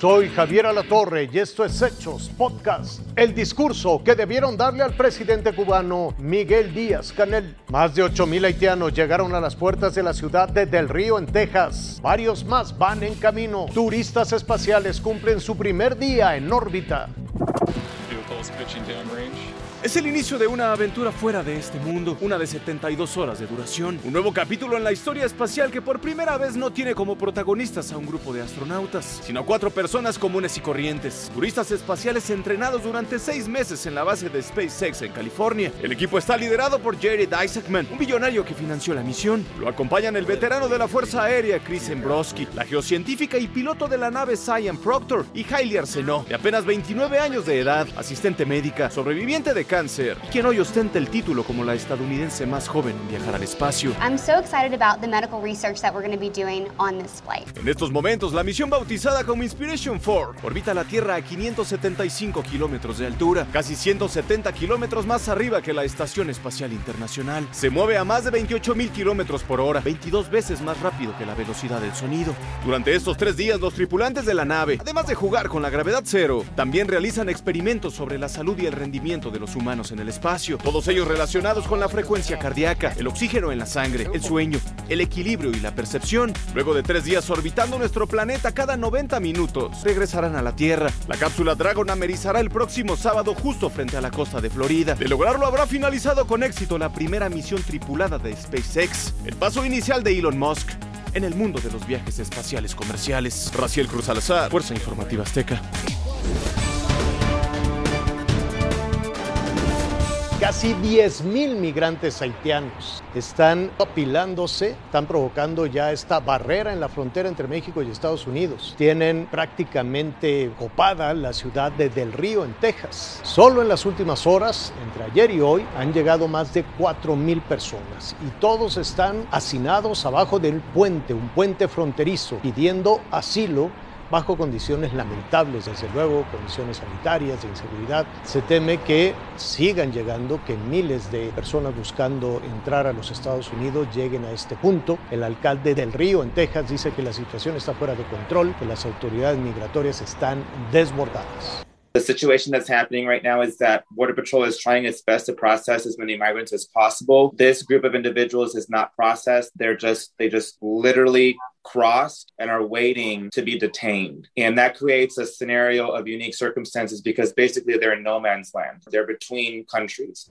Soy Javier Alatorre y esto es Hechos Podcast. El discurso que debieron darle al presidente cubano Miguel Díaz Canel. Más de 8.000 haitianos llegaron a las puertas de la ciudad de Del Río en Texas. Varios más van en camino. Turistas espaciales cumplen su primer día en órbita. Es el inicio de una aventura fuera de este mundo, una de 72 horas de duración, un nuevo capítulo en la historia espacial que por primera vez no tiene como protagonistas a un grupo de astronautas, sino a cuatro personas comunes y corrientes, turistas espaciales entrenados durante seis meses en la base de SpaceX en California. El equipo está liderado por Jared Isaacman, un billonario que financió la misión. Lo acompañan el veterano de la Fuerza Aérea Chris Embroski, la geocientífica y piloto de la nave Cyan Proctor y Hailey Arsenault, de apenas 29 años de edad, asistente médica, sobreviviente de cáncer y quien hoy ostenta el título como la estadounidense más joven en viajar al espacio. I'm so excited about the medical research that we're going to be doing on this flight. En estos momentos, la misión bautizada como Inspiration 4 orbita la Tierra a 575 kilómetros de altura, casi 170 kilómetros más arriba que la Estación Espacial Internacional. Se mueve a más de 28 mil kilómetros por hora, 22 veces más rápido que la velocidad del sonido. Durante estos tres días, los tripulantes de la nave, además de jugar con la gravedad cero, también realizan experimentos sobre la salud y el rendimiento de los humanos en el espacio, todos ellos relacionados con la frecuencia cardíaca, el oxígeno en la sangre, el sueño, el equilibrio y la percepción. Luego de tres días orbitando nuestro planeta cada 90 minutos, regresarán a la Tierra. La cápsula Dragon amerizará el próximo sábado justo frente a la costa de Florida. De lograrlo habrá finalizado con éxito la primera misión tripulada de SpaceX, el paso inicial de Elon Musk en el mundo de los viajes espaciales comerciales. Raciel Cruz Alazar, Fuerza Informativa Azteca. Casi 10.000 migrantes haitianos están apilándose, están provocando ya esta barrera en la frontera entre México y Estados Unidos. Tienen prácticamente copada la ciudad de Del Río, en Texas. Solo en las últimas horas, entre ayer y hoy, han llegado más de 4.000 personas y todos están hacinados abajo del puente, un puente fronterizo, pidiendo asilo bajo condiciones lamentables, desde luego, condiciones sanitarias, de inseguridad. Se teme que sigan llegando, que miles de personas buscando entrar a los Estados Unidos lleguen a este punto. El alcalde del Río, en Texas, dice que la situación está fuera de control, que las autoridades migratorias están desbordadas. The situation that's happening right now is that Border Patrol is trying its best to process as many migrants as possible. This group of individuals is not processed. They're just, they just literally crossed and are waiting to be detained. And that creates a scenario of unique circumstances because basically they're in no man's land. They're between countries.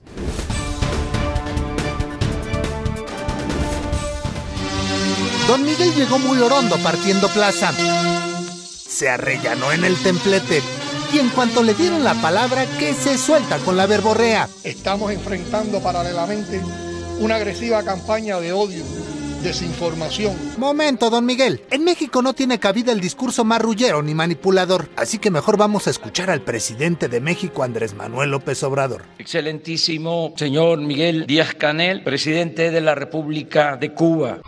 Don Miguel llegó muy orondo partiendo plaza. Se arrellanó en el templete y en cuanto le dieron la palabra que se suelta con la verborrea. Estamos enfrentando paralelamente una agresiva campaña de odio, desinformación. Momento, don Miguel. En México no tiene cabida el discurso marrullero ni manipulador, así que mejor vamos a escuchar al presidente de México, Andrés Manuel López Obrador. Excelentísimo señor Miguel Díaz Canel, presidente de la República de Cuba.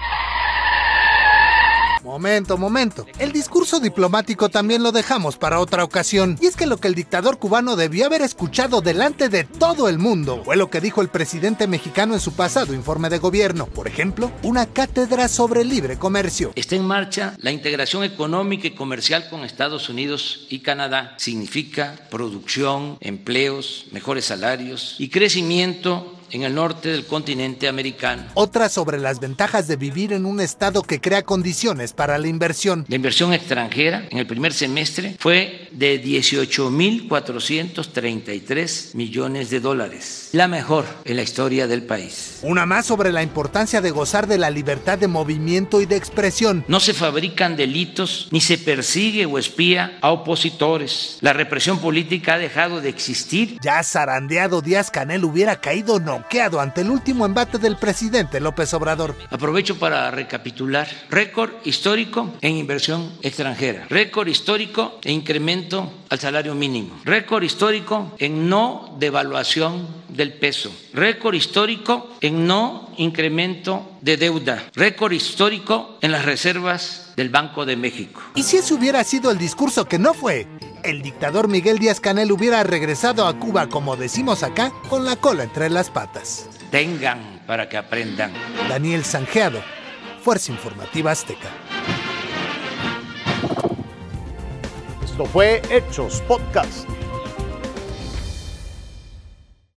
Momento, momento. El discurso diplomático también lo dejamos para otra ocasión. Y es que lo que el dictador cubano debió haber escuchado delante de todo el mundo fue lo que dijo el presidente mexicano en su pasado informe de gobierno. Por ejemplo, una cátedra sobre libre comercio. Está en marcha la integración económica y comercial con Estados Unidos y Canadá. Significa producción, empleos, mejores salarios y crecimiento en el norte del continente americano. Otra sobre las ventajas de vivir en un estado que crea condiciones para la inversión. La inversión extranjera en el primer semestre fue de 18.433 millones de dólares, la mejor en la historia del país. Una más sobre la importancia de gozar de la libertad de movimiento y de expresión. No se fabrican delitos ni se persigue o espía a opositores. La represión política ha dejado de existir. Ya zarandeado Díaz Canel hubiera caído noqueado ante el último embate del presidente López Obrador. Aprovecho para recapitular. Récord histórico en inversión extranjera. Récord histórico en incremento al salario mínimo. Récord histórico en no devaluación del peso. Récord histórico en no incremento de deuda. Récord histórico en las reservas del Banco de México. Y si ese hubiera sido el discurso que no fue, el dictador Miguel Díaz Canel hubiera regresado a Cuba, como decimos acá, con la cola entre las patas. Tengan para que aprendan. Daniel Sanjeado, Fuerza Informativa Azteca. Esto fue Hechos Podcast.